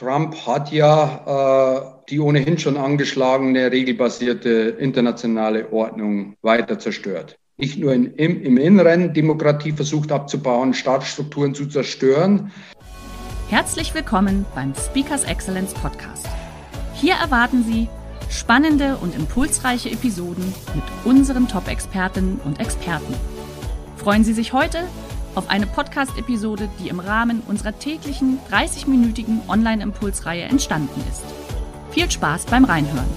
Trump hat ja äh, die ohnehin schon angeschlagene regelbasierte internationale Ordnung weiter zerstört. Nicht nur in, im, im Inneren Demokratie versucht abzubauen, Staatsstrukturen zu zerstören. Herzlich willkommen beim Speakers Excellence Podcast. Hier erwarten Sie spannende und impulsreiche Episoden mit unseren Top-Expertinnen und Experten. Freuen Sie sich heute auf eine Podcast-Episode, die im Rahmen unserer täglichen 30-minütigen Online-Impulsreihe entstanden ist. Viel Spaß beim Reinhören.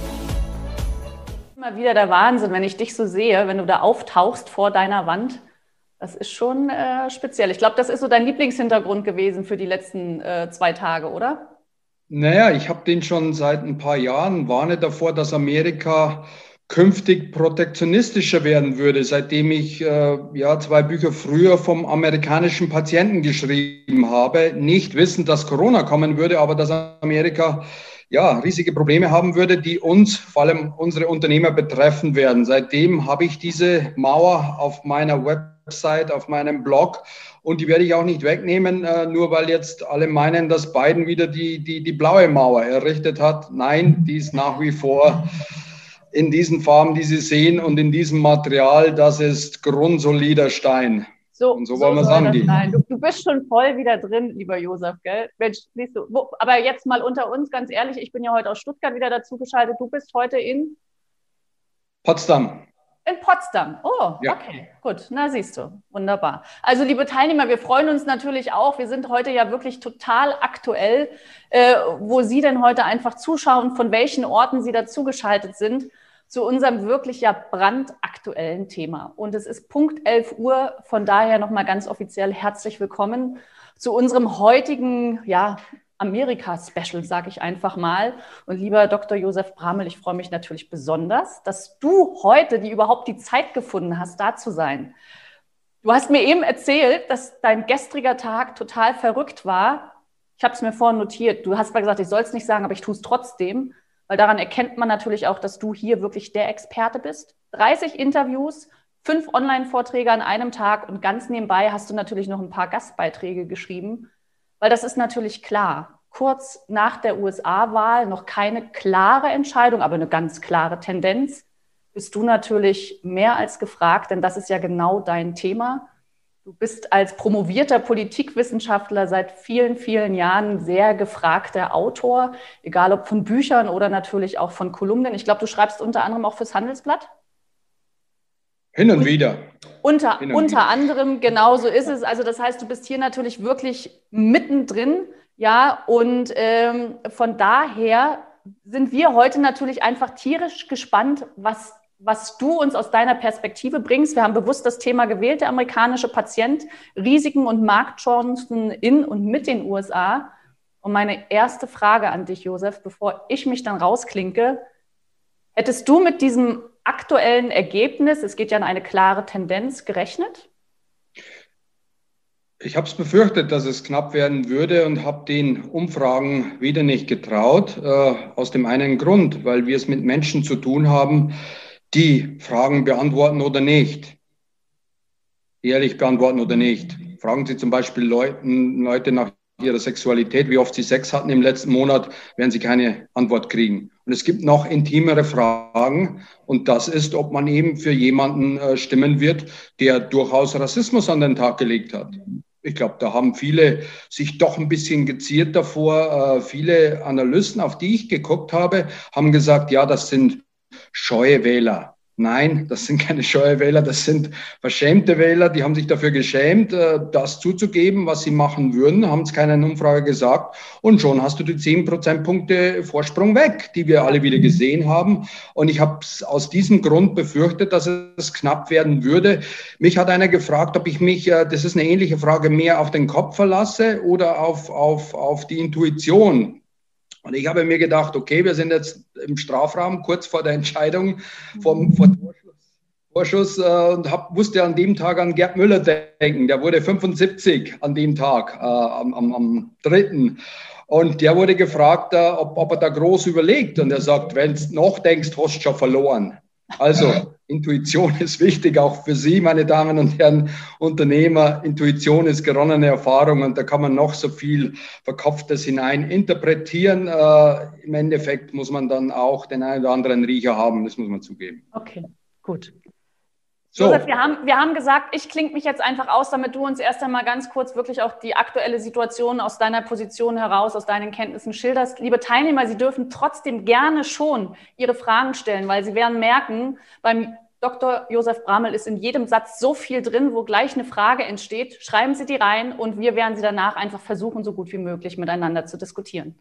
Immer wieder der Wahnsinn, wenn ich dich so sehe, wenn du da auftauchst vor deiner Wand. Das ist schon äh, speziell. Ich glaube, das ist so dein Lieblingshintergrund gewesen für die letzten äh, zwei Tage, oder? Naja, ich habe den schon seit ein paar Jahren, warne davor, dass Amerika künftig protektionistischer werden würde, seitdem ich äh, ja zwei Bücher früher vom amerikanischen Patienten geschrieben habe, nicht wissend, dass Corona kommen würde, aber dass Amerika ja riesige Probleme haben würde, die uns, vor allem unsere Unternehmer betreffen werden. Seitdem habe ich diese Mauer auf meiner Website, auf meinem Blog und die werde ich auch nicht wegnehmen, äh, nur weil jetzt alle meinen, dass Biden wieder die, die, die blaue Mauer errichtet hat. Nein, die ist nach wie vor in diesen Farben, die Sie sehen und in diesem Material, das ist grundsolider Stein. So, und so, so wollen wir sagen. Du, du, bist schon voll wieder drin, lieber Josef, gell? Mensch, siehst du, wo, aber jetzt mal unter uns, ganz ehrlich, ich bin ja heute aus Stuttgart wieder dazugeschaltet. Du bist heute in Potsdam. In Potsdam. Oh, ja. okay, gut. Na, siehst du. Wunderbar. Also, liebe Teilnehmer, wir freuen uns natürlich auch. Wir sind heute ja wirklich total aktuell, äh, wo Sie denn heute einfach zuschauen, von welchen Orten Sie dazugeschaltet sind zu unserem wirklich ja brandaktuellen Thema. Und es ist Punkt 11 Uhr, von daher nochmal ganz offiziell herzlich willkommen zu unserem heutigen, ja, Amerika-Special, sage ich einfach mal. Und lieber Dr. Josef Bramel, ich freue mich natürlich besonders, dass du heute die überhaupt die Zeit gefunden hast, da zu sein. Du hast mir eben erzählt, dass dein gestriger Tag total verrückt war. Ich habe es mir vorhin notiert. Du hast mal gesagt, ich soll es nicht sagen, aber ich tue es trotzdem. Weil daran erkennt man natürlich auch, dass du hier wirklich der Experte bist. 30 Interviews, fünf Online-Vorträge an einem Tag und ganz nebenbei hast du natürlich noch ein paar Gastbeiträge geschrieben, weil das ist natürlich klar. Kurz nach der USA-Wahl noch keine klare Entscheidung, aber eine ganz klare Tendenz. Bist du natürlich mehr als gefragt, denn das ist ja genau dein Thema. Du bist als promovierter Politikwissenschaftler seit vielen, vielen Jahren sehr gefragter Autor, egal ob von Büchern oder natürlich auch von Kolumnen. Ich glaube, du schreibst unter anderem auch fürs Handelsblatt. Hin und wieder. Unter, und unter wieder. anderem, genau so ist es. Also das heißt, du bist hier natürlich wirklich mittendrin, ja, und ähm, von daher sind wir heute natürlich einfach tierisch gespannt, was was du uns aus deiner Perspektive bringst. Wir haben bewusst das Thema gewählt, der amerikanische Patient, Risiken und Marktchancen in und mit den USA. Und meine erste Frage an dich, Josef, bevor ich mich dann rausklinke, hättest du mit diesem aktuellen Ergebnis, es geht ja in eine klare Tendenz, gerechnet? Ich habe es befürchtet, dass es knapp werden würde und habe den Umfragen wieder nicht getraut. Äh, aus dem einen Grund, weil wir es mit Menschen zu tun haben, die Fragen beantworten oder nicht. Ehrlich beantworten oder nicht. Fragen Sie zum Beispiel Leuten, Leute nach ihrer Sexualität, wie oft sie Sex hatten im letzten Monat, werden sie keine Antwort kriegen. Und es gibt noch intimere Fragen. Und das ist, ob man eben für jemanden äh, stimmen wird, der durchaus Rassismus an den Tag gelegt hat. Ich glaube, da haben viele sich doch ein bisschen geziert davor. Äh, viele Analysten, auf die ich geguckt habe, haben gesagt, ja, das sind scheue Wähler. Nein, das sind keine Steuerwähler, das sind verschämte Wähler, die haben sich dafür geschämt, äh, das zuzugeben, was sie machen würden, haben es keiner in Umfrage gesagt und schon hast du die 10 Prozentpunkte Vorsprung weg, die wir alle wieder gesehen haben. Und ich habe aus diesem Grund befürchtet, dass es knapp werden würde. Mich hat einer gefragt, ob ich mich, äh, das ist eine ähnliche Frage, mehr auf den Kopf verlasse oder auf, auf, auf die Intuition und ich habe mir gedacht, okay, wir sind jetzt im Strafraum kurz vor der Entscheidung vom vor Vorschuss äh, und hab, musste an dem Tag an Gerd Müller denken. Der wurde 75 an dem Tag, äh, am, am, am 3. Und der wurde gefragt, äh, ob, ob er da groß überlegt. Und er sagt, wenn du noch denkst, hast du schon verloren. Also Intuition ist wichtig, auch für Sie, meine Damen und Herren Unternehmer. Intuition ist geronnene Erfahrung und da kann man noch so viel Verkopftes hinein interpretieren. Äh, Im Endeffekt muss man dann auch den einen oder anderen Riecher haben, das muss man zugeben. Okay, gut. So. Josef, wir haben, wir haben gesagt, ich klinge mich jetzt einfach aus, damit du uns erst einmal ganz kurz wirklich auch die aktuelle Situation aus deiner Position heraus, aus deinen Kenntnissen schilderst. Liebe Teilnehmer, Sie dürfen trotzdem gerne schon Ihre Fragen stellen, weil Sie werden merken, beim Dr. Josef Bramel ist in jedem Satz so viel drin, wo gleich eine Frage entsteht. Schreiben Sie die rein und wir werden sie danach einfach versuchen, so gut wie möglich miteinander zu diskutieren.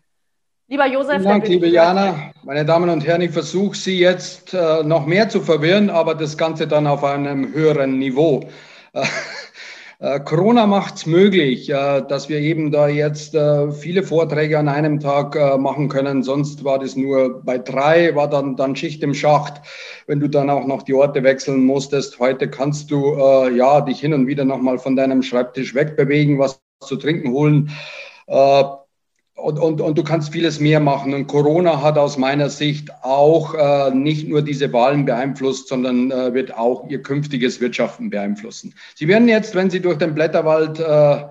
Lieber Josef. Vielen Dank, liebe Jana. Meine Damen und Herren, ich versuche Sie jetzt äh, noch mehr zu verwirren, aber das Ganze dann auf einem höheren Niveau. Äh, äh, Corona macht es möglich, äh, dass wir eben da jetzt äh, viele Vorträge an einem Tag machen können. Sonst war das nur bei drei, war dann, dann Schicht im Schacht, wenn du dann auch noch die Orte wechseln musstest. Heute kannst du ja dich hin und wieder nochmal von deinem Schreibtisch wegbewegen, was zu trinken holen und, und, und du kannst vieles mehr machen. Und Corona hat aus meiner Sicht auch äh, nicht nur diese Wahlen beeinflusst, sondern äh, wird auch ihr künftiges Wirtschaften beeinflussen. Sie werden jetzt, wenn Sie durch den Blätterwald äh,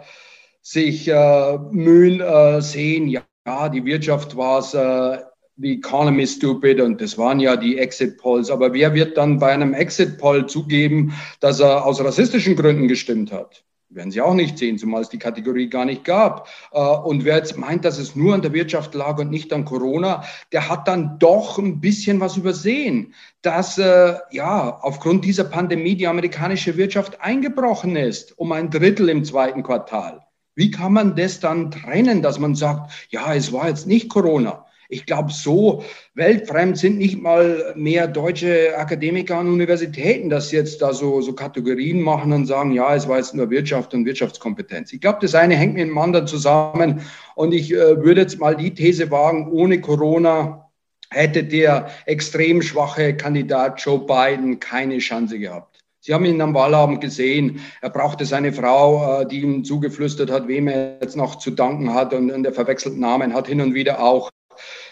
sich äh, mühen, äh, sehen, ja, die Wirtschaft war es, äh, the economy stupid und das waren ja die Exit Polls. Aber wer wird dann bei einem Exit Poll zugeben, dass er aus rassistischen Gründen gestimmt hat? Werden Sie auch nicht sehen, zumal es die Kategorie gar nicht gab. Äh, und wer jetzt meint, dass es nur an der Wirtschaft lag und nicht an Corona, der hat dann doch ein bisschen was übersehen, dass äh, ja aufgrund dieser Pandemie die amerikanische Wirtschaft eingebrochen ist um ein Drittel im zweiten Quartal. Wie kann man das dann trennen, dass man sagt, ja, es war jetzt nicht Corona? Ich glaube, so weltfremd sind nicht mal mehr deutsche Akademiker an Universitäten, dass sie jetzt da so, so Kategorien machen und sagen, ja, es war jetzt nur Wirtschaft und Wirtschaftskompetenz. Ich glaube, das eine hängt mit dem anderen zusammen. Und ich äh, würde jetzt mal die These wagen, ohne Corona hätte der extrem schwache Kandidat Joe Biden keine Chance gehabt. Sie haben ihn am Wahlabend gesehen. Er brauchte seine Frau, äh, die ihm zugeflüstert hat, wem er jetzt noch zu danken hat. Und, und er verwechselt Namen, hat hin und wieder auch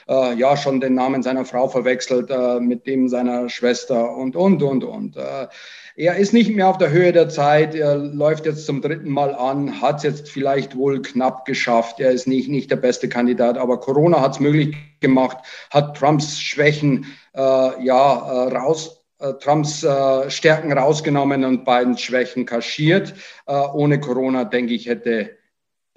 äh, ja schon den Namen seiner Frau verwechselt äh, mit dem seiner Schwester und, und, und, und. Äh, er ist nicht mehr auf der Höhe der Zeit. Er läuft jetzt zum dritten Mal an, hat es jetzt vielleicht wohl knapp geschafft. Er ist nicht, nicht der beste Kandidat, aber Corona hat es möglich gemacht, hat Trumps Schwächen äh, ja äh, raus äh, Trumps äh, Stärken rausgenommen und Bidens Schwächen kaschiert. Äh, ohne Corona, denke ich, hätte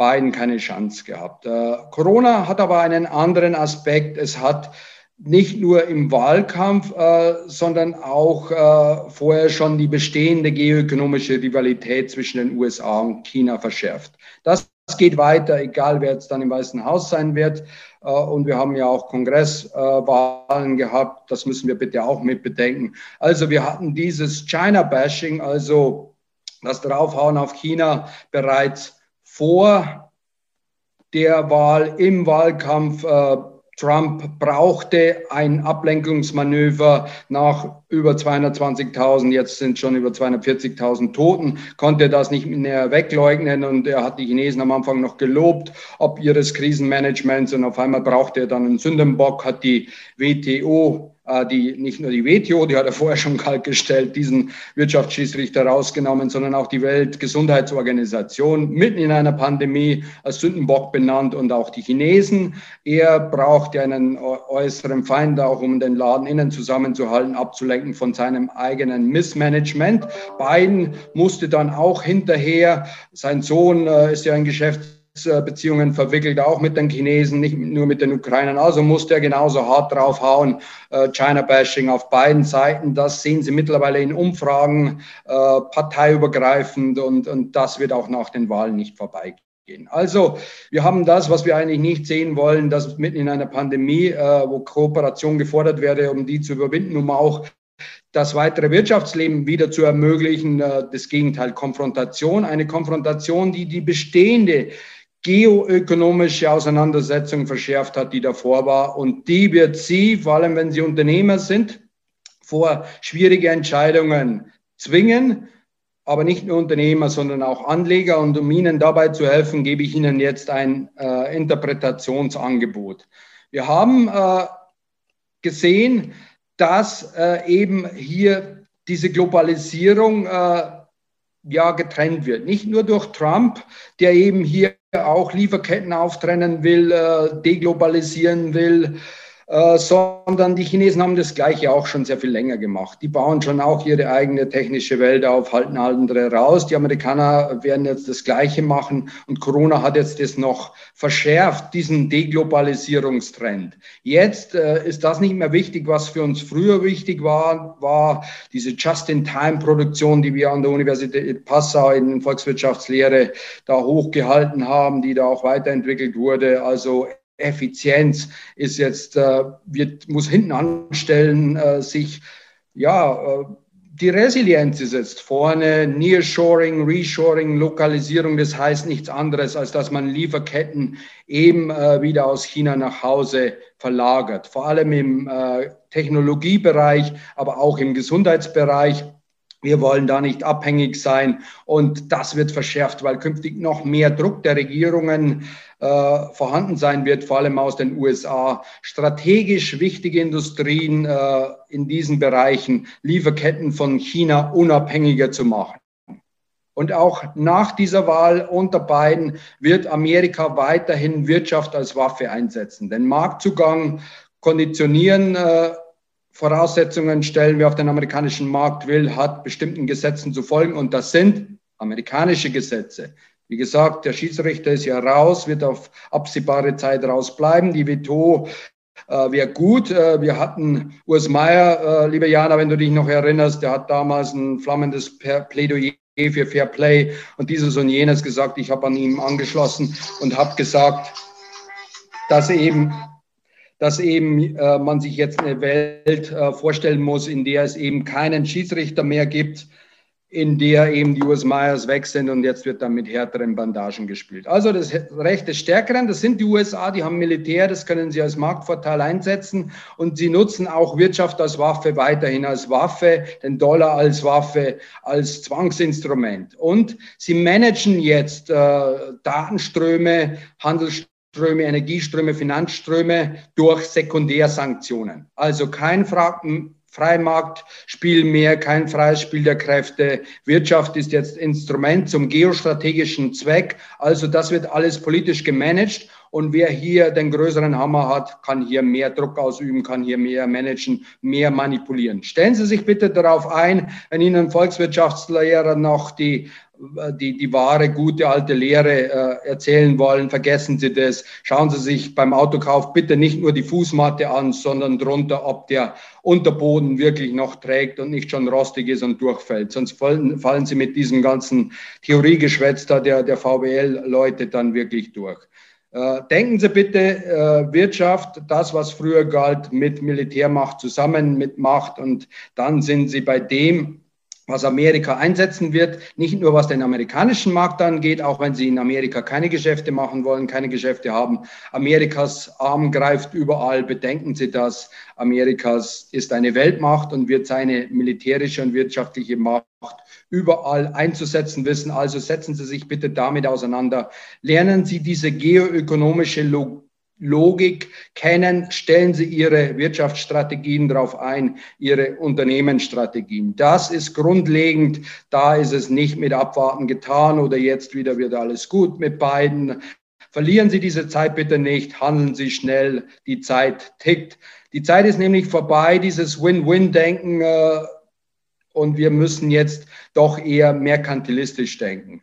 beiden keine Chance gehabt. Äh, Corona hat aber einen anderen Aspekt. Es hat nicht nur im Wahlkampf, äh, sondern auch äh, vorher schon die bestehende geoökonomische Rivalität zwischen den USA und China verschärft. Das geht weiter, egal wer jetzt dann im Weißen Haus sein wird. Äh, und wir haben ja auch Kongresswahlen gehabt. Das müssen wir bitte auch mit bedenken. Also wir hatten dieses China-Bashing, also das Draufhauen auf China bereits vor der Wahl, im Wahlkampf. Äh, Trump brauchte ein Ablenkungsmanöver nach über 220.000, jetzt sind schon über 240.000 Toten, konnte das nicht mehr wegleugnen und er hat die Chinesen am Anfang noch gelobt, ob ihres Krisenmanagements und auf einmal brauchte er dann einen Sündenbock, hat die WTO die nicht nur die WTO, die hat er vorher schon kalt gestellt, diesen Wirtschaftsschiedsrichter rausgenommen, sondern auch die Weltgesundheitsorganisation mitten in einer Pandemie als Sündenbock benannt und auch die Chinesen. Er braucht ja einen äußeren Feind auch, um den Laden innen zusammenzuhalten, abzulenken von seinem eigenen Missmanagement. Biden musste dann auch hinterher, sein Sohn äh, ist ja ein Geschäftsführer, Handelsbeziehungen verwickelt, auch mit den Chinesen, nicht nur mit den Ukrainern. Also muss der genauso hart draufhauen. Äh, China-Bashing auf beiden Seiten, das sehen Sie mittlerweile in Umfragen äh, parteiübergreifend und, und das wird auch nach den Wahlen nicht vorbeigehen. Also, wir haben das, was wir eigentlich nicht sehen wollen, dass mitten in einer Pandemie, äh, wo Kooperation gefordert werde, um die zu überwinden, um auch das weitere Wirtschaftsleben wieder zu ermöglichen. Äh, das Gegenteil, Konfrontation, eine Konfrontation, die die bestehende geoökonomische Auseinandersetzung verschärft hat, die davor war. Und die wird Sie, vor allem wenn Sie Unternehmer sind, vor schwierige Entscheidungen zwingen. Aber nicht nur Unternehmer, sondern auch Anleger. Und um Ihnen dabei zu helfen, gebe ich Ihnen jetzt ein äh, Interpretationsangebot. Wir haben äh, gesehen, dass äh, eben hier diese Globalisierung äh, ja getrennt wird. Nicht nur durch Trump, der eben hier auch Lieferketten auftrennen will, äh, deglobalisieren will, äh, sondern die Chinesen haben das Gleiche auch schon sehr viel länger gemacht. Die bauen schon auch ihre eigene technische Welt auf, halten andere raus. Die Amerikaner werden jetzt das Gleiche machen und Corona hat jetzt das noch verschärft, diesen Deglobalisierungstrend. Jetzt äh, ist das nicht mehr wichtig, was für uns früher wichtig war, war diese Just-in-Time-Produktion, die wir an der Universität Passau in Volkswirtschaftslehre da hochgehalten haben, die da auch weiterentwickelt wurde. Also Effizienz ist jetzt, äh, wird, muss hinten anstellen, äh, sich, ja, äh, die Resilienz ist jetzt vorne, Nearshoring, Reshoring, Lokalisierung, das heißt nichts anderes, als dass man Lieferketten eben äh, wieder aus China nach Hause verlagert, vor allem im äh, Technologiebereich, aber auch im Gesundheitsbereich. Wir wollen da nicht abhängig sein und das wird verschärft, weil künftig noch mehr Druck der Regierungen äh, vorhanden sein wird, vor allem aus den USA. Strategisch wichtige Industrien äh, in diesen Bereichen, Lieferketten von China unabhängiger zu machen. Und auch nach dieser Wahl unter Biden wird Amerika weiterhin Wirtschaft als Waffe einsetzen. Den Marktzugang konditionieren, äh, Voraussetzungen stellen, wer auf den amerikanischen Markt will, hat bestimmten Gesetzen zu folgen. Und das sind amerikanische Gesetze. Wie gesagt, der Schiedsrichter ist ja raus, wird auf absehbare Zeit rausbleiben. Die Veto äh, wäre gut. Äh, wir hatten Urs Meier, äh, liebe Jana, wenn du dich noch erinnerst, der hat damals ein flammendes Plädoyer für Fair Play und dieses und jenes gesagt. Ich habe an ihm angeschlossen und habe gesagt, dass eben dass eben äh, man sich jetzt eine Welt äh, vorstellen muss, in der es eben keinen Schiedsrichter mehr gibt, in der eben die US Myers weg sind und jetzt wird dann mit härteren Bandagen gespielt. Also das Recht des Stärkeren, das sind die USA, die haben Militär, das können sie als Marktvorteil einsetzen und sie nutzen auch Wirtschaft als Waffe weiterhin als Waffe, den Dollar als Waffe, als Zwangsinstrument. Und sie managen jetzt äh, Datenströme, Handelsströme, Energieströme, Finanzströme durch Sekundärsanktionen. Also kein Fragen Freimarktspiel mehr, kein freies Spiel der Kräfte. Wirtschaft ist jetzt Instrument zum geostrategischen Zweck. Also das wird alles politisch gemanagt. Und wer hier den größeren Hammer hat, kann hier mehr Druck ausüben, kann hier mehr managen, mehr manipulieren. Stellen Sie sich bitte darauf ein, wenn Ihnen Volkswirtschaftslehrer noch die die, die wahre, gute alte Lehre äh, erzählen wollen, vergessen Sie das. Schauen Sie sich beim Autokauf bitte nicht nur die Fußmatte an, sondern drunter, ob der Unterboden wirklich noch trägt und nicht schon rostig ist und durchfällt. Sonst fallen, fallen Sie mit diesem ganzen Theoriegeschwätz da der, der VWL-Leute dann wirklich durch. Äh, denken Sie bitte äh, Wirtschaft, das, was früher galt, mit Militärmacht zusammen mit Macht und dann sind Sie bei dem, was Amerika einsetzen wird, nicht nur was den amerikanischen Markt angeht, auch wenn sie in Amerika keine Geschäfte machen wollen, keine Geschäfte haben. Amerikas Arm greift überall, bedenken Sie das. Amerikas ist eine Weltmacht und wird seine militärische und wirtschaftliche Macht überall einzusetzen wissen. Also setzen Sie sich bitte damit auseinander. Lernen Sie diese geoökonomische Logik Logik kennen, stellen Sie Ihre Wirtschaftsstrategien darauf ein, Ihre Unternehmensstrategien. Das ist grundlegend. Da ist es nicht mit Abwarten getan oder jetzt wieder wird alles gut mit beiden. Verlieren Sie diese Zeit bitte nicht, handeln Sie schnell, die Zeit tickt. Die Zeit ist nämlich vorbei, dieses Win-Win-Denken äh, und wir müssen jetzt doch eher merkantilistisch denken.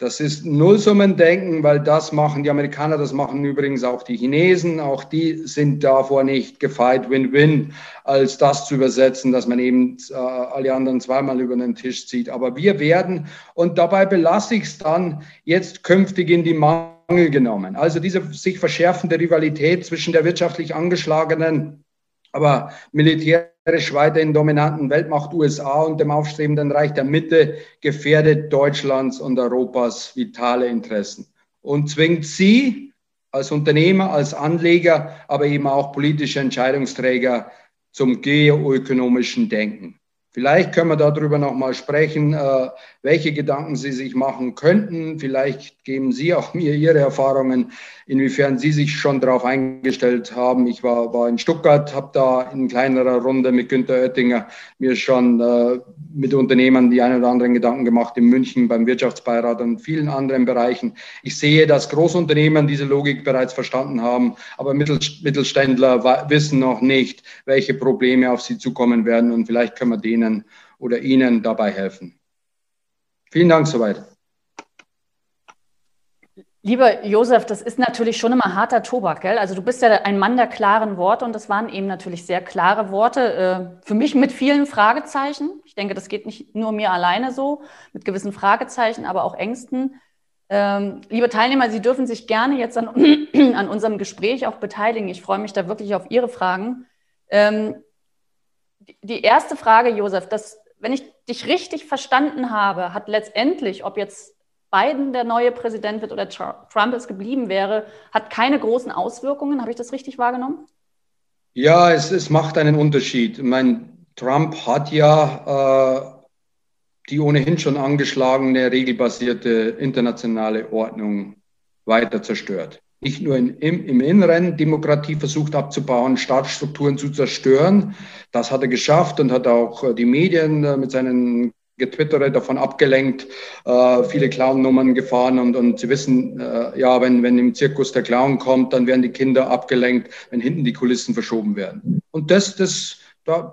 Das ist Nullsummendenken, weil das machen die Amerikaner, das machen übrigens auch die Chinesen. Auch die sind davor nicht gefeit, Win-Win, als das zu übersetzen, dass man eben äh, alle anderen zweimal über den Tisch zieht. Aber wir werden, und dabei belasse ich es dann jetzt künftig in die Mangel genommen. Also diese sich verschärfende Rivalität zwischen der wirtschaftlich angeschlagenen aber militärisch weiterhin dominanten Weltmacht USA und dem aufstrebenden Reich der Mitte gefährdet Deutschlands und Europas vitale Interessen und zwingt sie als Unternehmer, als Anleger, aber eben auch politische Entscheidungsträger zum geoökonomischen Denken. Vielleicht können wir darüber nochmal sprechen, äh, welche Gedanken Sie sich machen könnten. Vielleicht geben Sie auch mir Ihre Erfahrungen, inwiefern Sie sich schon darauf eingestellt haben. Ich war, war in Stuttgart, habe da in kleinerer Runde mit Günter Oettinger mir schon äh, mit Unternehmern die ein oder anderen Gedanken gemacht, in München beim Wirtschaftsbeirat und vielen anderen Bereichen. Ich sehe, dass Großunternehmen diese Logik bereits verstanden haben, aber Mittelständler wissen noch nicht, welche Probleme auf sie zukommen werden und vielleicht können wir denen oder ihnen dabei helfen. Vielen Dank soweit. Lieber Josef, das ist natürlich schon immer harter Tobak, gell? Also du bist ja ein Mann der klaren Worte und das waren eben natürlich sehr klare Worte. Äh, für mich mit vielen Fragezeichen. Ich denke, das geht nicht nur mir alleine so, mit gewissen Fragezeichen, aber auch Ängsten. Ähm, liebe Teilnehmer, Sie dürfen sich gerne jetzt an, an unserem Gespräch auch beteiligen. Ich freue mich da wirklich auf Ihre Fragen. Die erste Frage, Josef, das, wenn ich dich richtig verstanden habe, hat letztendlich, ob jetzt Biden der neue Präsident wird oder Trump es geblieben wäre, hat keine großen Auswirkungen. Habe ich das richtig wahrgenommen? Ja, es, es macht einen Unterschied. Ich meine, Trump hat ja äh, die ohnehin schon angeschlagene regelbasierte internationale Ordnung weiter zerstört. Nicht nur in, im, im Inneren Demokratie versucht abzubauen, Staatsstrukturen zu zerstören. Das hat er geschafft und hat auch äh, die Medien äh, mit seinen Getwittere davon abgelenkt, äh, viele Clown-Nummern gefahren und, und Sie wissen, äh, ja, wenn, wenn im Zirkus der Clown kommt, dann werden die Kinder abgelenkt, wenn hinten die Kulissen verschoben werden. Und das, das,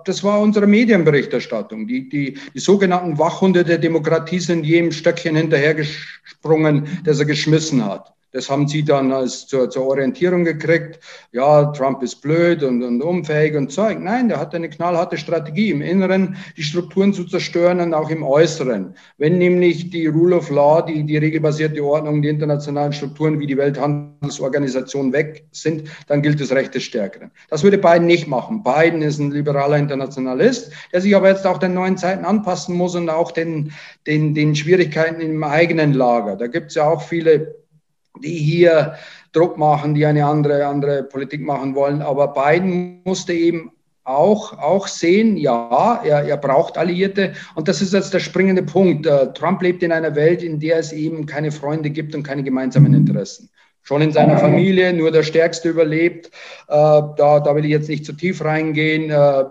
das war unsere Medienberichterstattung. Die, die, die sogenannten Wachhunde der Demokratie sind jedem Stöckchen hinterhergesprungen, das er geschmissen hat. Das haben sie dann als zur, zur Orientierung gekriegt. Ja, Trump ist blöd und, und unfähig und Zeug. Nein, der hat eine knallharte Strategie im Inneren, die Strukturen zu zerstören und auch im Äußeren. Wenn nämlich die Rule of Law, die, die regelbasierte Ordnung, die internationalen Strukturen wie die Welthandelsorganisation weg sind, dann gilt das Recht des Stärkeren. Das würde Biden nicht machen. Biden ist ein liberaler Internationalist, der sich aber jetzt auch den neuen Zeiten anpassen muss und auch den, den, den Schwierigkeiten im eigenen Lager. Da gibt es ja auch viele die hier Druck machen, die eine andere, andere Politik machen wollen. Aber Biden musste eben auch, auch sehen, ja, er, er braucht Alliierte. Und das ist jetzt der springende Punkt. Äh, Trump lebt in einer Welt, in der es eben keine Freunde gibt und keine gemeinsamen Interessen schon in seiner Familie, nur der Stärkste überlebt. Äh, da, da will ich jetzt nicht zu tief reingehen. Äh,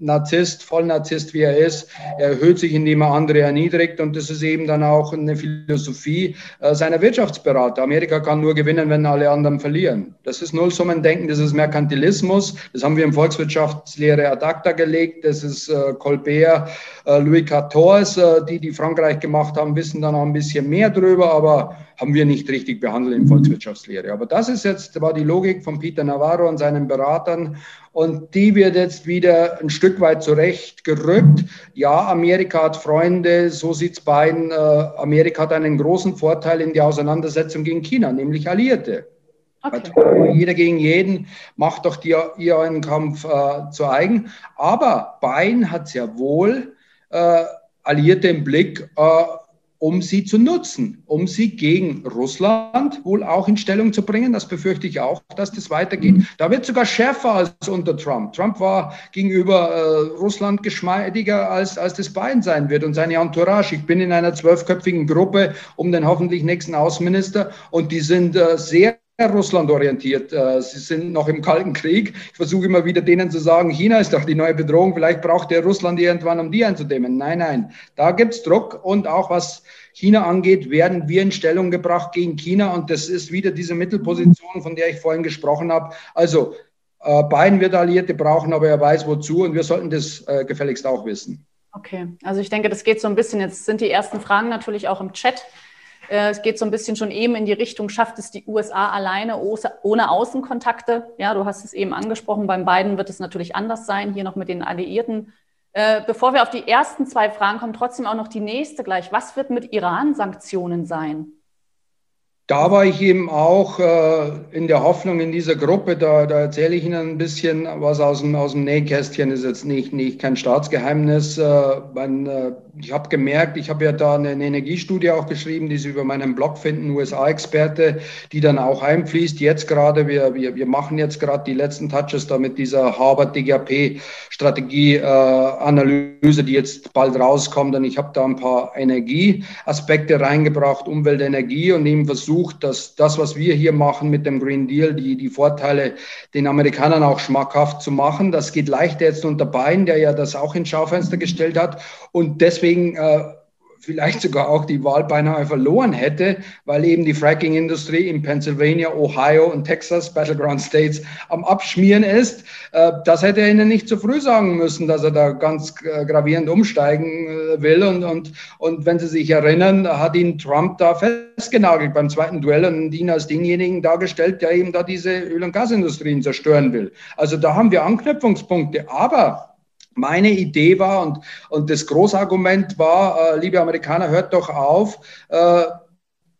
Narzisst, Vollnarzisst wie er ist, er erhöht sich, indem er andere erniedrigt. Und das ist eben dann auch eine Philosophie äh, seiner Wirtschaftsberater. Amerika kann nur gewinnen, wenn alle anderen verlieren. Das ist Nullsummendenken, das ist Merkantilismus. Das haben wir im Volkswirtschaftslehre ad acta gelegt. Das ist äh, Colbert, äh, Louis XIV, äh, die, die Frankreich gemacht haben, wissen dann auch ein bisschen mehr drüber. Aber haben wir nicht richtig behandelt in Volkswirtschaftslehre. Aber das ist jetzt, war die Logik von Peter Navarro und seinen Beratern. Und die wird jetzt wieder ein Stück weit zurechtgerückt. Ja, Amerika hat Freunde, so sieht's beiden. Äh, Amerika hat einen großen Vorteil in der Auseinandersetzung gegen China, nämlich Alliierte. Okay. Jeder gegen jeden macht doch dir ihr einen Kampf äh, zu eigen. Aber Biden hat sehr wohl äh, Alliierte im Blick, äh, um sie zu nutzen, um sie gegen Russland wohl auch in Stellung zu bringen. Das befürchte ich auch, dass das weitergeht. Mhm. Da wird sogar schärfer als unter Trump. Trump war gegenüber äh, Russland geschmeidiger, als, als das Biden sein wird und seine Entourage. Ich bin in einer zwölfköpfigen Gruppe um den hoffentlich nächsten Außenminister und die sind äh, sehr Russland orientiert. Äh, sie sind noch im Kalten Krieg. Ich versuche immer wieder denen zu sagen, China ist doch die neue Bedrohung, vielleicht braucht der Russland irgendwann, um die einzudämmen. Nein, nein, da gibt's Druck und auch was China angeht, werden wir in Stellung gebracht gegen China und das ist wieder diese Mittelposition, von der ich vorhin gesprochen habe. Also äh, Biden wird Alliierte brauchen, aber er weiß wozu und wir sollten das äh, gefälligst auch wissen. Okay, also ich denke, das geht so ein bisschen. Jetzt sind die ersten Fragen natürlich auch im Chat es geht so ein bisschen schon eben in die Richtung, schafft es die USA alleine ohne Außenkontakte? Ja, du hast es eben angesprochen, beim beiden wird es natürlich anders sein, hier noch mit den Alliierten. Äh, bevor wir auf die ersten zwei Fragen kommen, trotzdem auch noch die nächste gleich. Was wird mit Iran-Sanktionen sein? da war ich eben auch äh, in der Hoffnung in dieser Gruppe, da, da erzähle ich Ihnen ein bisschen was aus dem, aus dem Nähkästchen, ist jetzt nicht, nicht kein Staatsgeheimnis. Äh, mein, äh, ich habe gemerkt, ich habe ja da eine, eine, Energiestudie auch geschrieben, die Sie über meinen Blog finden, USA-Experte, die dann auch einfließt. Jetzt gerade, wir, wir, wir machen jetzt gerade die letzten Touches da mit dieser Harvard-DGAP-Strategie-Analyse, die jetzt bald rauskommt. Und ich habe da ein paar Energieaspekte reingebracht, Umwelt, Energie und eben versucht, dass das, was wir hier machen mit dem Green Deal, die, die Vorteile den Amerikanern auch schmackhaft zu machen. Das geht leichter jetzt unter Biden, der ja das auch ins Schaufenster gestellt hat. Und deswegen deswegen äh, vielleicht sogar auch die Wahl beinahe verloren hätte, weil eben die Fracking-Industrie in Pennsylvania, Ohio und Texas, Battleground States, am Abschmieren ist. Äh, das hätte er ihnen nicht zu früh sagen müssen, dass er da ganz äh, gravierend umsteigen äh, will. Und, und, und wenn Sie sich erinnern, hat ihn Trump da festgenagelt beim zweiten Duell und ihn als denjenigen dargestellt, der eben da diese Öl- und Gasindustrien zerstören will. Also da haben wir Anknüpfungspunkte. Aber meine Idee war und, und das Großargument war, äh, liebe Amerikaner, hört doch auf, äh,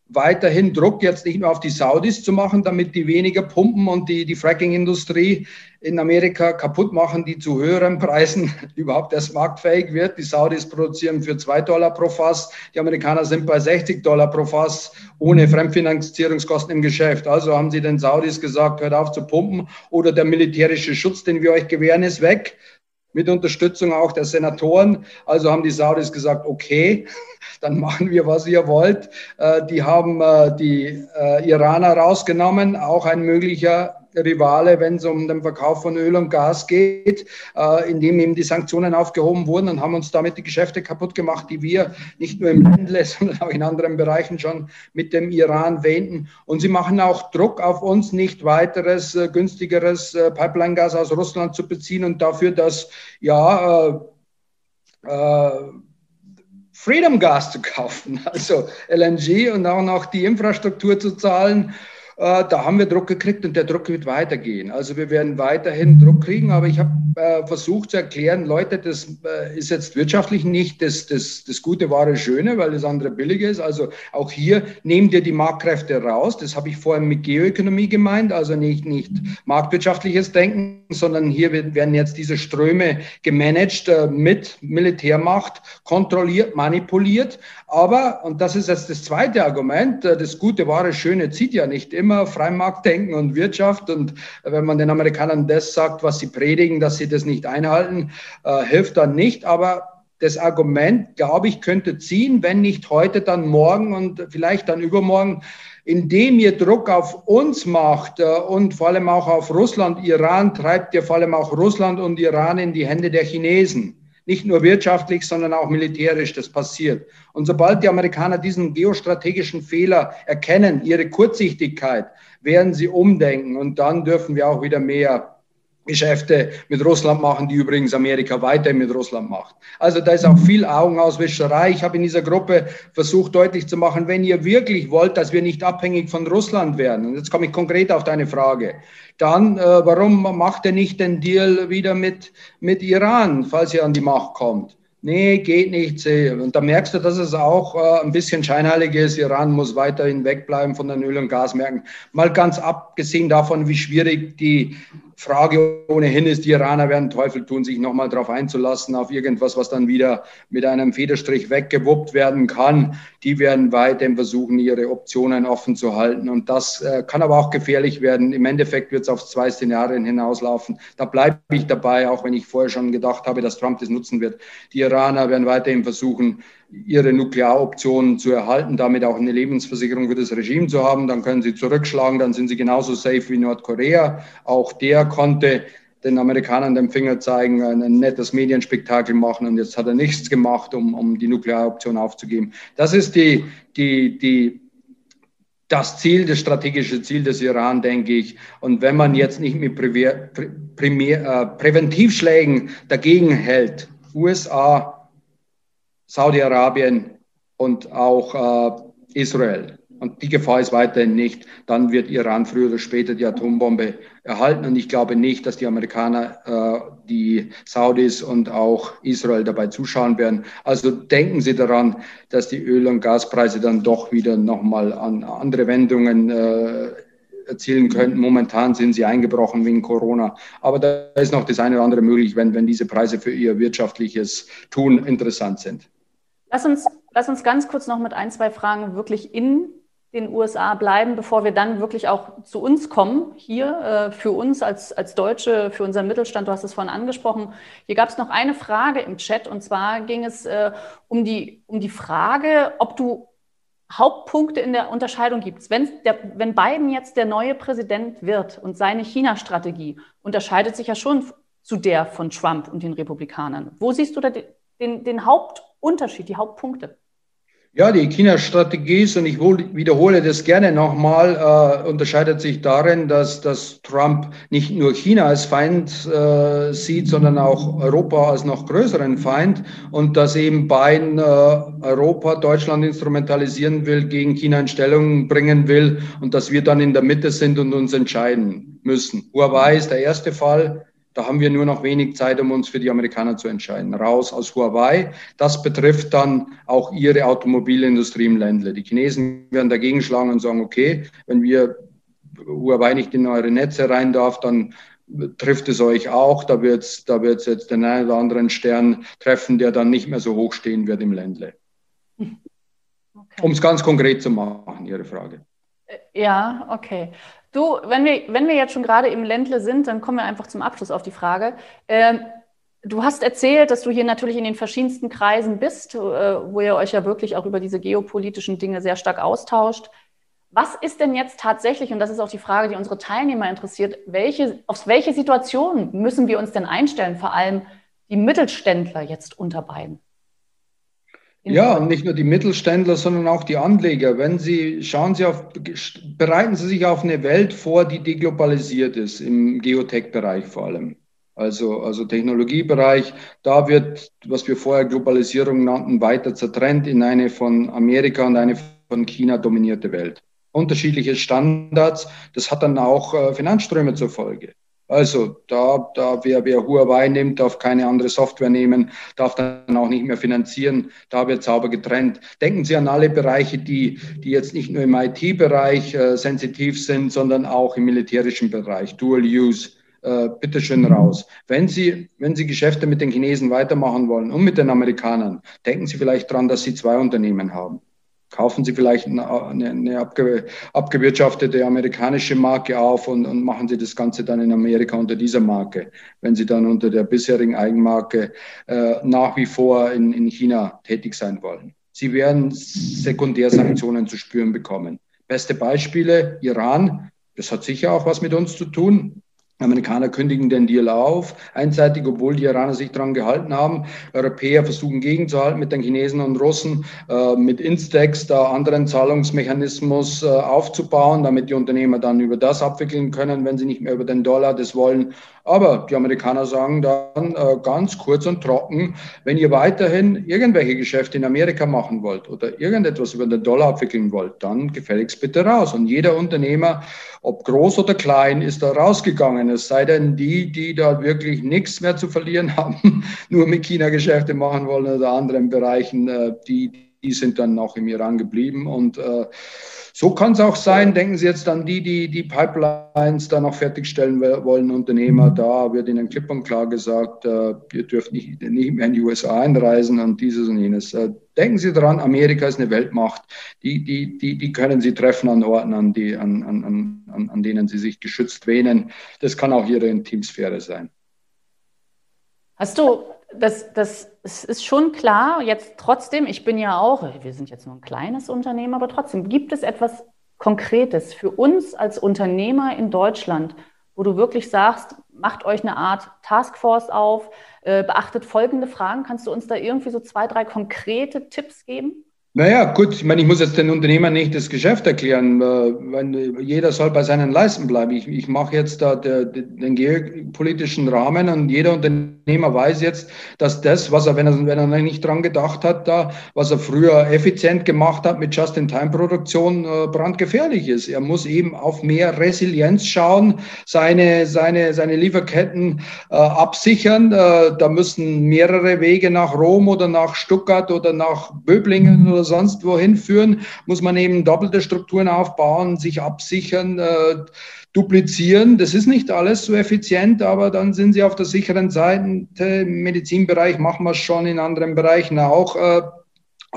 weiterhin Druck jetzt nicht mehr auf die Saudis zu machen, damit die weniger pumpen und die, die Fracking-Industrie in Amerika kaputt machen, die zu höheren Preisen überhaupt erst marktfähig wird. Die Saudis produzieren für zwei Dollar pro Fass, die Amerikaner sind bei 60 Dollar pro Fass ohne Fremdfinanzierungskosten im Geschäft. Also haben sie den Saudis gesagt, hört auf zu pumpen oder der militärische Schutz, den wir euch gewähren, ist weg mit Unterstützung auch der Senatoren. Also haben die Saudis gesagt, okay, dann machen wir, was ihr wollt. Äh, die haben äh, die äh, Iraner rausgenommen, auch ein möglicher Rivale, wenn es um den Verkauf von Öl und Gas geht, äh, indem eben die Sanktionen aufgehoben wurden und haben uns damit die Geschäfte kaputt gemacht, die wir nicht nur im Ländle, sondern auch in anderen Bereichen schon mit dem Iran wähnten. Und sie machen auch Druck auf uns, nicht weiteres äh, günstigeres äh, Pipeline-Gas aus Russland zu beziehen und dafür, dass ja äh, äh, Freedom Gas zu kaufen, also LNG und auch noch die Infrastruktur zu zahlen äh, da haben wir Druck gekriegt und der Druck wird weitergehen. Also wir werden weiterhin Druck kriegen, aber ich habe äh, versucht zu erklären, Leute, das äh, ist jetzt wirtschaftlich nicht das, das, das gute, wahre, schöne, weil das andere billig ist. Also auch hier nehmt ihr die Marktkräfte raus. Das habe ich vorhin mit Geoökonomie gemeint, also nicht, nicht marktwirtschaftliches Denken, sondern hier werden jetzt diese Ströme gemanagt äh, mit Militärmacht, kontrolliert, manipuliert. Aber, und das ist jetzt das zweite Argument, äh, das gute, wahre, schöne zieht ja nicht immer immer Freimarktdenken und Wirtschaft. Und wenn man den Amerikanern das sagt, was sie predigen, dass sie das nicht einhalten, äh, hilft dann nicht. Aber das Argument, glaube ich, könnte ziehen, wenn nicht heute, dann morgen und vielleicht dann übermorgen, indem ihr Druck auf uns macht äh, und vor allem auch auf Russland, Iran, treibt ihr vor allem auch Russland und Iran in die Hände der Chinesen nicht nur wirtschaftlich, sondern auch militärisch das passiert. Und sobald die Amerikaner diesen geostrategischen Fehler erkennen, ihre Kurzsichtigkeit, werden sie umdenken und dann dürfen wir auch wieder mehr Geschäfte mit Russland machen, die übrigens Amerika weiterhin mit Russland macht. Also da ist auch viel Augenauswischerei. Ich habe in dieser Gruppe versucht deutlich zu machen, wenn ihr wirklich wollt, dass wir nicht abhängig von Russland werden, und jetzt komme ich konkret auf deine Frage, dann äh, warum macht er nicht den Deal wieder mit, mit Iran, falls ihr an die Macht kommt? Nee, geht nicht. Und da merkst du, dass es auch äh, ein bisschen scheinheilig ist. Iran muss weiterhin wegbleiben von den Öl- und Gasmärkten. Mal ganz abgesehen davon, wie schwierig die Frage ohnehin ist, die Iraner werden Teufel tun, sich nochmal darauf einzulassen, auf irgendwas, was dann wieder mit einem Federstrich weggewuppt werden kann. Die werden weiterhin versuchen, ihre Optionen offen zu halten. Und das äh, kann aber auch gefährlich werden. Im Endeffekt wird es auf zwei Szenarien hinauslaufen. Da bleibe ich dabei, auch wenn ich vorher schon gedacht habe, dass Trump das nutzen wird. Die Iraner werden weiterhin versuchen, ihre Nuklearoptionen zu erhalten, damit auch eine Lebensversicherung für das Regime zu haben. Dann können sie zurückschlagen, dann sind sie genauso safe wie Nordkorea. Auch der konnte den Amerikanern den Finger zeigen, ein nettes Medienspektakel machen und jetzt hat er nichts gemacht, um, um die Nuklearoption aufzugeben. Das ist die, die, die, das Ziel, das strategische Ziel des Iran, denke ich. Und wenn man jetzt nicht mit Prä Primär, äh, Präventivschlägen dagegen hält, USA, Saudi-Arabien und auch äh, Israel. Und die Gefahr ist weiterhin nicht. Dann wird Iran früher oder später die Atombombe erhalten. Und ich glaube nicht, dass die Amerikaner, äh, die Saudis und auch Israel dabei zuschauen werden. Also denken Sie daran, dass die Öl- und Gaspreise dann doch wieder nochmal an andere Wendungen äh, erzielen könnten. Momentan sind sie eingebrochen wegen Corona. Aber da ist noch das eine oder andere möglich, wenn, wenn diese Preise für ihr wirtschaftliches Tun interessant sind. Lass uns, lass uns ganz kurz noch mit ein, zwei Fragen wirklich in den USA bleiben, bevor wir dann wirklich auch zu uns kommen, hier äh, für uns als, als Deutsche, für unseren Mittelstand. Du hast es vorhin angesprochen. Hier gab es noch eine Frage im Chat und zwar ging es äh, um, die, um die Frage, ob du Hauptpunkte in der Unterscheidung gibt. Wenn, der, wenn Biden jetzt der neue Präsident wird und seine China-Strategie unterscheidet sich ja schon zu der von Trump und den Republikanern. Wo siehst du da den, den Hauptunterschied, die Hauptpunkte? Ja, die China-Strategie ist, und ich wiederhole das gerne nochmal, äh, unterscheidet sich darin, dass, dass Trump nicht nur China als Feind äh, sieht, sondern auch Europa als noch größeren Feind und dass eben Biden äh, Europa, Deutschland instrumentalisieren will, gegen China in Stellung bringen will und dass wir dann in der Mitte sind und uns entscheiden müssen. Huawei ist der erste Fall. Da haben wir nur noch wenig Zeit, um uns für die Amerikaner zu entscheiden. Raus aus Huawei. Das betrifft dann auch ihre Automobilindustrie im Ländle. Die Chinesen werden dagegen schlagen und sagen, okay, wenn wir Huawei nicht in eure Netze rein darf, dann trifft es euch auch. Da wird es da wird's jetzt den einen oder anderen Stern treffen, der dann nicht mehr so hoch stehen wird im Ländle. Okay. Um es ganz konkret zu machen, Ihre Frage. Ja, okay. Du, wenn wir, wenn wir jetzt schon gerade im Ländle sind, dann kommen wir einfach zum Abschluss auf die Frage. Ähm, du hast erzählt, dass du hier natürlich in den verschiedensten Kreisen bist, äh, wo ihr euch ja wirklich auch über diese geopolitischen Dinge sehr stark austauscht. Was ist denn jetzt tatsächlich, und das ist auch die Frage, die unsere Teilnehmer interessiert, welche, auf welche Situation müssen wir uns denn einstellen, vor allem die Mittelständler jetzt unter beiden? Ja, und nicht nur die Mittelständler, sondern auch die Anleger. Wenn Sie, schauen Sie auf, bereiten Sie sich auf eine Welt vor, die deglobalisiert ist, im Geotech-Bereich vor allem. Also, also Technologiebereich, da wird, was wir vorher Globalisierung nannten, weiter zertrennt in eine von Amerika und eine von China dominierte Welt. Unterschiedliche Standards, das hat dann auch äh, Finanzströme zur Folge. Also da, da wer, wer Huawei nimmt, darf keine andere Software nehmen, darf dann auch nicht mehr finanzieren. Da wird sauber getrennt. Denken Sie an alle Bereiche, die, die jetzt nicht nur im IT-Bereich äh, sensitiv sind, sondern auch im militärischen Bereich, Dual Use. Äh, bitte schön raus. Wenn Sie, wenn Sie Geschäfte mit den Chinesen weitermachen wollen und mit den Amerikanern, denken Sie vielleicht dran, dass Sie zwei Unternehmen haben kaufen Sie vielleicht eine, eine abge, abgewirtschaftete amerikanische Marke auf und, und, machen Sie das Ganze dann in Amerika unter dieser Marke, wenn Sie dann unter der bisherigen Eigenmarke äh, nach wie vor in, in China tätig sein wollen. Sie werden Sekundärsanktionen zu spüren bekommen. Beste Beispiele, Iran, das hat sicher auch was mit uns zu tun. Amerikaner kündigen den Deal auf, einseitig, obwohl die Iraner sich daran gehalten haben. Europäer versuchen gegenzuhalten mit den Chinesen und Russen, äh, mit Instex da anderen Zahlungsmechanismus äh, aufzubauen, damit die Unternehmer dann über das abwickeln können, wenn sie nicht mehr über den Dollar das wollen. Aber die Amerikaner sagen dann äh, ganz kurz und trocken, wenn ihr weiterhin irgendwelche Geschäfte in Amerika machen wollt oder irgendetwas über den Dollar abwickeln wollt, dann gefälligst bitte raus. Und jeder Unternehmer, ob groß oder klein, ist da rausgegangen. Es sei denn die, die da wirklich nichts mehr zu verlieren haben, nur mit China Geschäfte machen wollen oder anderen Bereichen, äh, die, die sind dann noch im Iran geblieben und äh, so kann es auch sein, denken Sie jetzt an die, die die Pipelines da noch fertigstellen wollen, Unternehmer, da wird Ihnen klipp und klar gesagt, äh, ihr dürft nicht, nicht mehr in die USA einreisen und dieses und jenes. Äh, denken Sie daran, Amerika ist eine Weltmacht, die, die, die, die können Sie treffen an Orten, an, die, an, an, an, an denen Sie sich geschützt wähnen. Das kann auch Ihre Intimsphäre sein. Hast du das, das ist schon klar, jetzt trotzdem, ich bin ja auch, wir sind jetzt nur ein kleines Unternehmen, aber trotzdem, gibt es etwas Konkretes für uns als Unternehmer in Deutschland, wo du wirklich sagst, macht euch eine Art Taskforce auf, äh, beachtet folgende Fragen. Kannst du uns da irgendwie so zwei, drei konkrete Tipps geben? Naja, gut, ich meine, ich muss jetzt den Unternehmern nicht das Geschäft erklären, weil jeder soll bei seinen Leisten bleiben. Ich, ich mache jetzt da den geopolitischen Rahmen und jeder Unternehmer Unternehmer weiß jetzt, dass das, was er, wenn er, wenn er nicht dran gedacht hat, da, was er früher effizient gemacht hat mit Just-in-Time-Produktion, äh, brandgefährlich ist. Er muss eben auf mehr Resilienz schauen, seine, seine, seine Lieferketten äh, absichern. Äh, da müssen mehrere Wege nach Rom oder nach Stuttgart oder nach Böblingen oder sonst wohin führen. Muss man eben doppelte Strukturen aufbauen, sich absichern. Äh, duplizieren. Das ist nicht alles so effizient, aber dann sind sie auf der sicheren Seite. Im Medizinbereich machen wir es schon, in anderen Bereichen auch. Äh,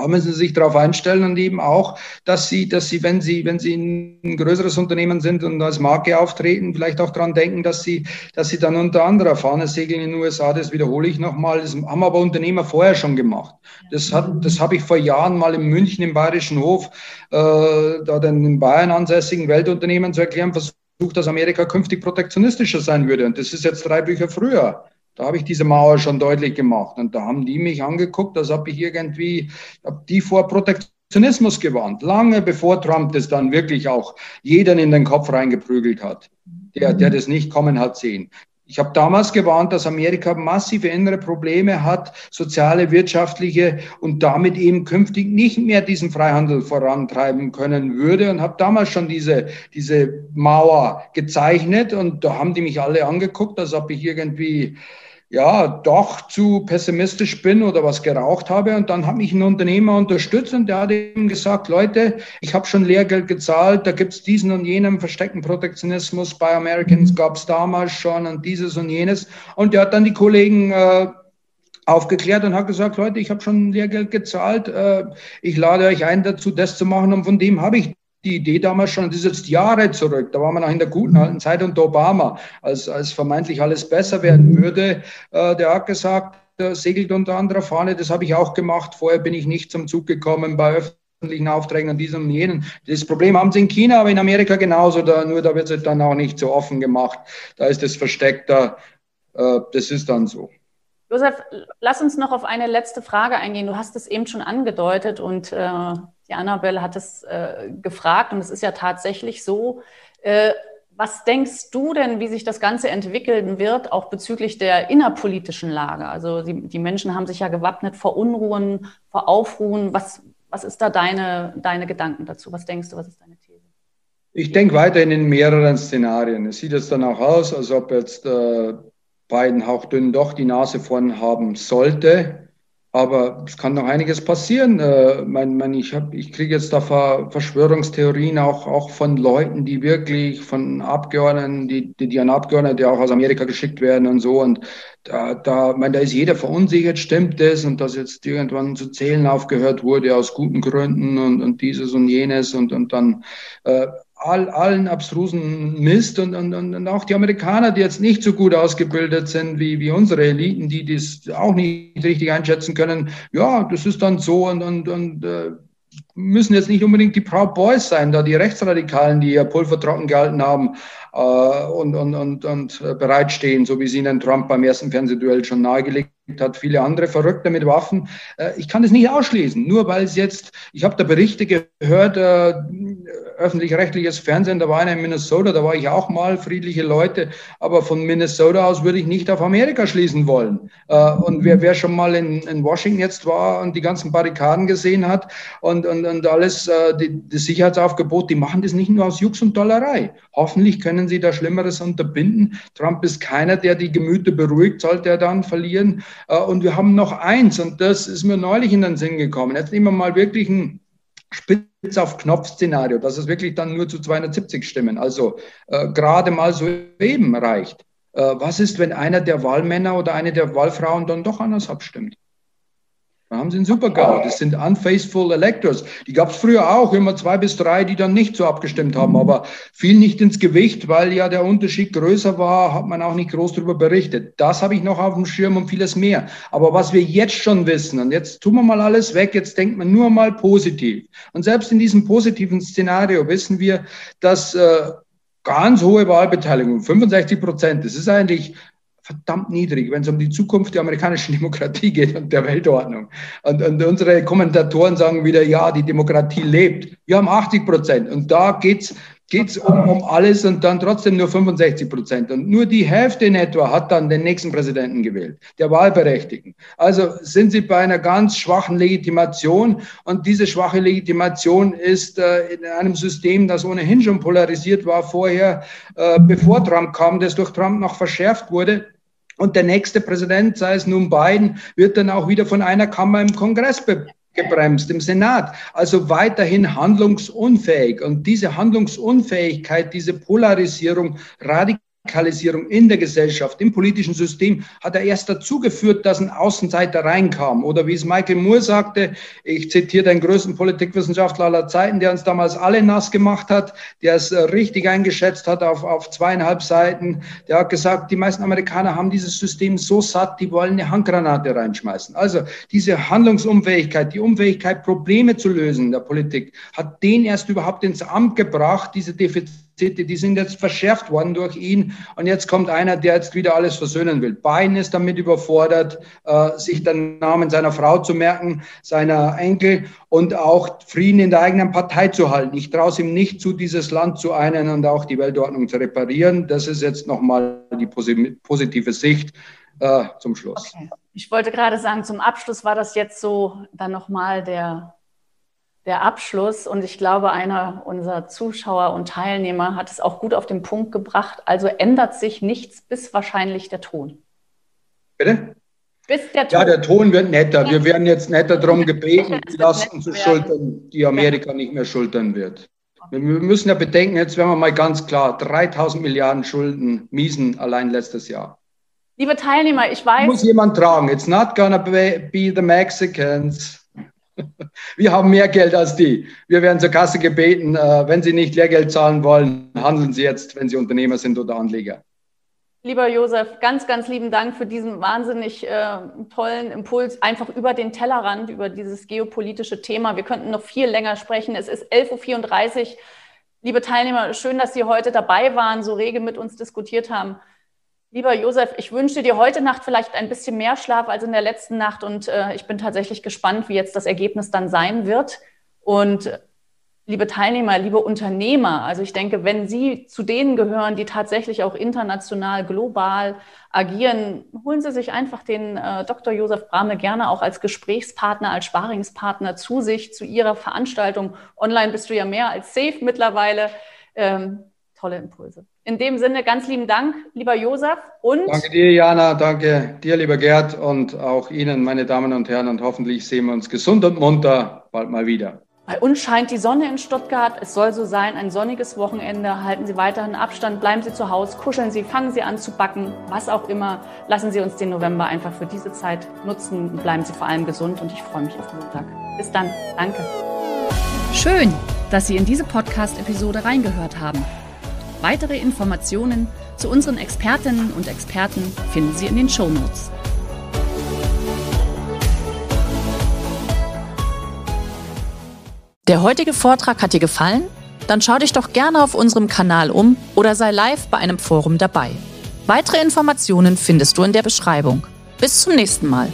aber müssen Sie sich darauf einstellen und eben auch, dass Sie, dass Sie, wenn Sie, wenn Sie ein größeres Unternehmen sind und als Marke auftreten, vielleicht auch daran denken, dass Sie, dass Sie dann unter anderer Fahne segeln in den USA. Das wiederhole ich nochmal. Das haben aber Unternehmer vorher schon gemacht. Das hat, das habe ich vor Jahren mal in München im Bayerischen Hof, äh, da den in Bayern ansässigen Weltunternehmen zu erklären versucht dass Amerika künftig protektionistischer sein würde. Und das ist jetzt drei Bücher früher. Da habe ich diese Mauer schon deutlich gemacht. Und da haben die mich angeguckt, als ob ich irgendwie, habe die vor Protektionismus gewarnt. Lange bevor Trump das dann wirklich auch jeden in den Kopf reingeprügelt hat, der, der das nicht kommen hat sehen. Ich habe damals gewarnt, dass Amerika massive innere Probleme hat, soziale, wirtschaftliche und damit eben künftig nicht mehr diesen Freihandel vorantreiben können würde und habe damals schon diese, diese Mauer gezeichnet und da haben die mich alle angeguckt, als ob ich irgendwie ja, doch zu pessimistisch bin oder was geraucht habe. Und dann hat mich ein Unternehmer unterstützt und der hat eben gesagt, Leute, ich habe schon Lehrgeld gezahlt, da gibt's diesen und jenen versteckten Protektionismus. Bei Americans gab's damals schon und dieses und jenes. Und der hat dann die Kollegen äh, aufgeklärt und hat gesagt, Leute, ich habe schon Lehrgeld gezahlt, äh, ich lade euch ein dazu, das zu machen und von dem habe ich die Idee damals schon, das ist jetzt Jahre zurück, da waren wir noch in der guten alten Zeit unter Obama, als, als vermeintlich alles besser werden würde. Äh, der hat gesagt, der segelt unter anderer Fahne, das habe ich auch gemacht. Vorher bin ich nicht zum Zug gekommen bei öffentlichen Aufträgen und diesem und jenen. Das Problem haben sie in China, aber in Amerika genauso, da, nur da wird es dann auch nicht so offen gemacht. Da ist es versteckter. Äh, das ist dann so. Josef, lass uns noch auf eine letzte Frage eingehen. Du hast es eben schon angedeutet und äh, die Annabelle hat es äh, gefragt und es ist ja tatsächlich so. Äh, was denkst du denn, wie sich das Ganze entwickeln wird, auch bezüglich der innerpolitischen Lage? Also die, die Menschen haben sich ja gewappnet vor Unruhen, vor Aufruhen. Was, was ist da deine, deine Gedanken dazu? Was denkst du, was ist deine These? Ich denke weiterhin in mehreren Szenarien. Es sieht jetzt dann auch aus, als ob jetzt äh, Biden hauchdünn doch die Nase vorn haben sollte. Aber es kann noch einiges passieren. Äh, mein, mein, ich ich kriege jetzt da Verschwörungstheorien auch, auch von Leuten, die wirklich von Abgeordneten, die, die, die an Abgeordnete, auch aus Amerika geschickt werden und so. Und da, da, mein, da ist jeder verunsichert, stimmt das? Und dass jetzt irgendwann zu zählen aufgehört wurde aus guten Gründen und, und dieses und jenes und, und dann äh, all, allen abstrusen Mist und, und, und auch die Amerikaner, die jetzt nicht so gut ausgebildet sind wie, wie unsere Eliten, die das auch nicht richtig einschätzen können. Ja, das ist dann so und, und, und äh, müssen jetzt nicht unbedingt die Proud Boys sein, da die Rechtsradikalen, die ihr Pulver trocken gehalten haben äh, und, und, und, und bereitstehen, so wie sie ihnen Trump beim ersten Fernsehduell schon nahegelegt hat, viele andere Verrückte mit Waffen. Äh, ich kann es nicht ausschließen, nur weil es jetzt, ich habe da Berichte gehört, äh, öffentlich-rechtliches Fernsehen, da war einer in Minnesota, da war ich auch mal, friedliche Leute, aber von Minnesota aus würde ich nicht auf Amerika schließen wollen. Äh, und wer, wer schon mal in, in Washington jetzt war und die ganzen Barrikaden gesehen hat und, und, und alles, äh, die, das Sicherheitsaufgebot, die machen das nicht nur aus Jux und Dollerei. Hoffentlich können sie da Schlimmeres unterbinden. Trump ist keiner, der die Gemüter beruhigt, sollte er dann verlieren. Äh, und wir haben noch eins, und das ist mir neulich in den Sinn gekommen. Jetzt nehmen wir mal wirklich ein Spitz auf Knopf-Szenario, dass es wirklich dann nur zu 270 Stimmen, also äh, gerade mal so eben reicht. Äh, was ist, wenn einer der Wahlmänner oder eine der Wahlfrauen dann doch anders abstimmt? Da haben sie einen Super-GAU. Das sind unfaithful electors. Die gab es früher auch, immer zwei bis drei, die dann nicht so abgestimmt haben, aber fiel nicht ins Gewicht, weil ja der Unterschied größer war, hat man auch nicht groß darüber berichtet. Das habe ich noch auf dem Schirm und vieles mehr. Aber was wir jetzt schon wissen, und jetzt tun wir mal alles weg, jetzt denkt man nur mal positiv. Und selbst in diesem positiven Szenario wissen wir, dass äh, ganz hohe Wahlbeteiligung, 65 Prozent, das ist eigentlich verdammt niedrig, wenn es um die Zukunft der amerikanischen Demokratie geht und der Weltordnung. Und, und unsere Kommentatoren sagen wieder, ja, die Demokratie lebt. Wir haben 80 Prozent. Und da geht es um, um alles und dann trotzdem nur 65 Prozent. Und nur die Hälfte in etwa hat dann den nächsten Präsidenten gewählt, der Wahlberechtigten. Also sind sie bei einer ganz schwachen Legitimation und diese schwache Legitimation ist äh, in einem System, das ohnehin schon polarisiert war vorher, äh, bevor Trump kam, das durch Trump noch verschärft wurde. Und der nächste Präsident, sei es nun Biden, wird dann auch wieder von einer Kammer im Kongress gebremst im Senat. Also weiterhin handlungsunfähig. Und diese Handlungsunfähigkeit, diese Polarisierung radikal Radikalisierung in der Gesellschaft, im politischen System, hat er erst dazu geführt, dass ein Außenseiter reinkam. Oder wie es Michael Moore sagte, ich zitiere den größten Politikwissenschaftler aller Zeiten, der uns damals alle nass gemacht hat, der es äh, richtig eingeschätzt hat auf, auf zweieinhalb Seiten. Der hat gesagt, die meisten Amerikaner haben dieses System so satt, die wollen eine Handgranate reinschmeißen. Also diese Handlungsunfähigkeit, die Unfähigkeit, Probleme zu lösen in der Politik, hat den erst überhaupt ins Amt gebracht, diese Defizite die sind jetzt verschärft worden durch ihn. Und jetzt kommt einer, der jetzt wieder alles versöhnen will. Biden ist damit überfordert, äh, sich den Namen seiner Frau zu merken, seiner Enkel und auch Frieden in der eigenen Partei zu halten. Ich traue es ihm nicht zu, dieses Land zu einen und auch die Weltordnung zu reparieren. Das ist jetzt nochmal die positive Sicht äh, zum Schluss. Okay. Ich wollte gerade sagen, zum Abschluss war das jetzt so dann nochmal der der Abschluss. Und ich glaube, einer unserer Zuschauer und Teilnehmer hat es auch gut auf den Punkt gebracht. Also ändert sich nichts, bis wahrscheinlich der Ton. Bitte? Bis der Ton. Ja, der Ton wird netter. Wir werden jetzt netter darum gebeten, die Lasten zu schultern, die Amerika nicht mehr schultern wird. Wir müssen ja bedenken, jetzt werden wir mal ganz klar, 3000 Milliarden Schulden miesen allein letztes Jahr. Liebe Teilnehmer, ich weiß. Muss jemand tragen. It's not gonna be the Mexicans. Wir haben mehr Geld als die. Wir werden zur Kasse gebeten, äh, wenn Sie nicht Lehrgeld zahlen wollen, handeln Sie jetzt, wenn Sie Unternehmer sind oder Anleger. Lieber Josef, ganz, ganz lieben Dank für diesen wahnsinnig äh, tollen Impuls, einfach über den Tellerrand, über dieses geopolitische Thema. Wir könnten noch viel länger sprechen. Es ist 11.34 Uhr. Liebe Teilnehmer, schön, dass Sie heute dabei waren, so rege mit uns diskutiert haben. Lieber Josef, ich wünsche dir heute Nacht vielleicht ein bisschen mehr Schlaf als in der letzten Nacht und äh, ich bin tatsächlich gespannt, wie jetzt das Ergebnis dann sein wird. Und liebe Teilnehmer, liebe Unternehmer, also ich denke, wenn Sie zu denen gehören, die tatsächlich auch international, global agieren, holen Sie sich einfach den äh, Dr. Josef Brahme gerne auch als Gesprächspartner, als Sparingspartner zu sich, zu Ihrer Veranstaltung. Online bist du ja mehr als safe mittlerweile. Ähm, tolle Impulse. In dem Sinne ganz lieben Dank, lieber Josef. Und danke dir, Jana. Danke dir, lieber Gerd. Und auch Ihnen, meine Damen und Herren. Und hoffentlich sehen wir uns gesund und munter bald mal wieder. Bei uns scheint die Sonne in Stuttgart. Es soll so sein, ein sonniges Wochenende. Halten Sie weiterhin Abstand, bleiben Sie zu Hause, kuscheln Sie, fangen Sie an zu backen, was auch immer. Lassen Sie uns den November einfach für diese Zeit nutzen und bleiben Sie vor allem gesund. Und ich freue mich auf Montag. Bis dann. Danke. Schön, dass Sie in diese Podcast-Episode reingehört haben. Weitere Informationen zu unseren Expertinnen und Experten finden Sie in den Show Notes. Der heutige Vortrag hat dir gefallen? Dann schau dich doch gerne auf unserem Kanal um oder sei live bei einem Forum dabei. Weitere Informationen findest du in der Beschreibung. Bis zum nächsten Mal.